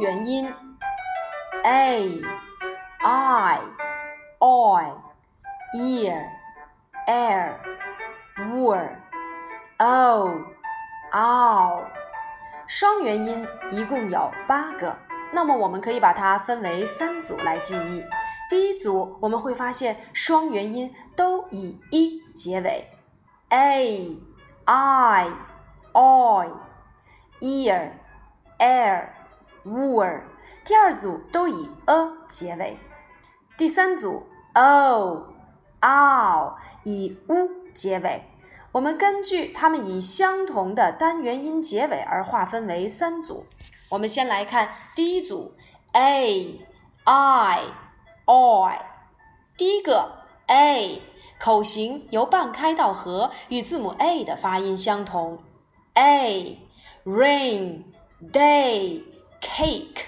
元音，a i oi ear air were o ow。双元音一共有八个，那么我们可以把它分为三组来记忆。第一组我们会发现双元音都以一结尾，a i oi ear air were。第二组都以 a 结尾。第三组，o ow 以 u 结尾。我们根据它们以相同的单元音结尾而划分为三组。我们先来看第一组，a i oi。第一个 a 口型由半开到合，与字母 a 的发音相同。a rain day cake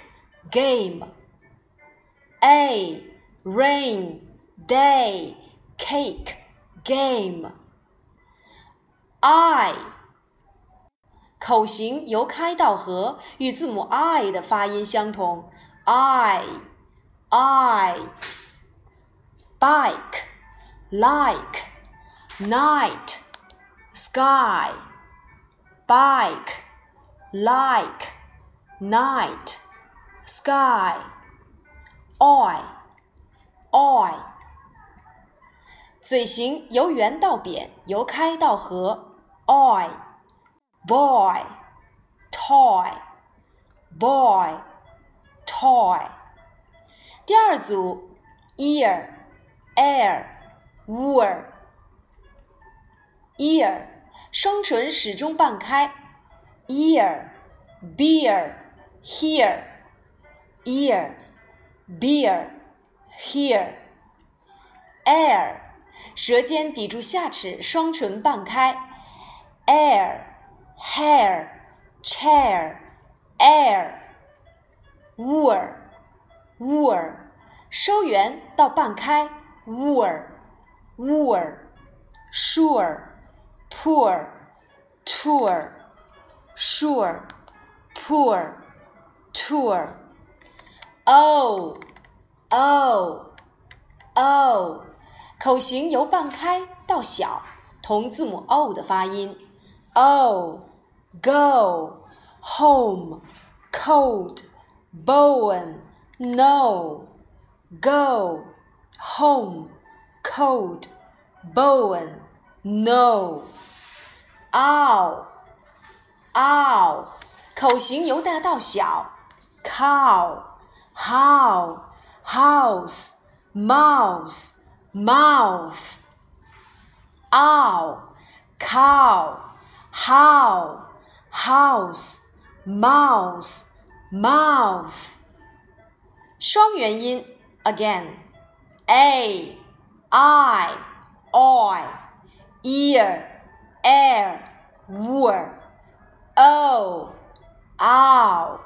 game。a rain day cake game。i 口型由开到合，与字母 i 的发音相同。i i bike like night sky bike like night sky oi oi 嘴型由圆到扁，由开到合。oi, boy, toy, boy, toy。第二组，ear, air, were。ear 双唇始终半开，ear, beer, here, ear, beer, here。air 舌尖抵住下齿，双唇半开。air, hair, chair, air, were, were，收圆到半开，were, were, sure, poor, tour, sure, poor, Tour, o, o, o，口型由半开到小，同字母 o 的发音。o, go, home, cold, Bowen, no, go, home, cold, Bowen, no, ow, ow，口型由大到小 ，cow, how, house, mouse, mouth, ow, cow。how, house, mouse, mouth。双元音 again a, i, oi, ear, air, were, o, ow。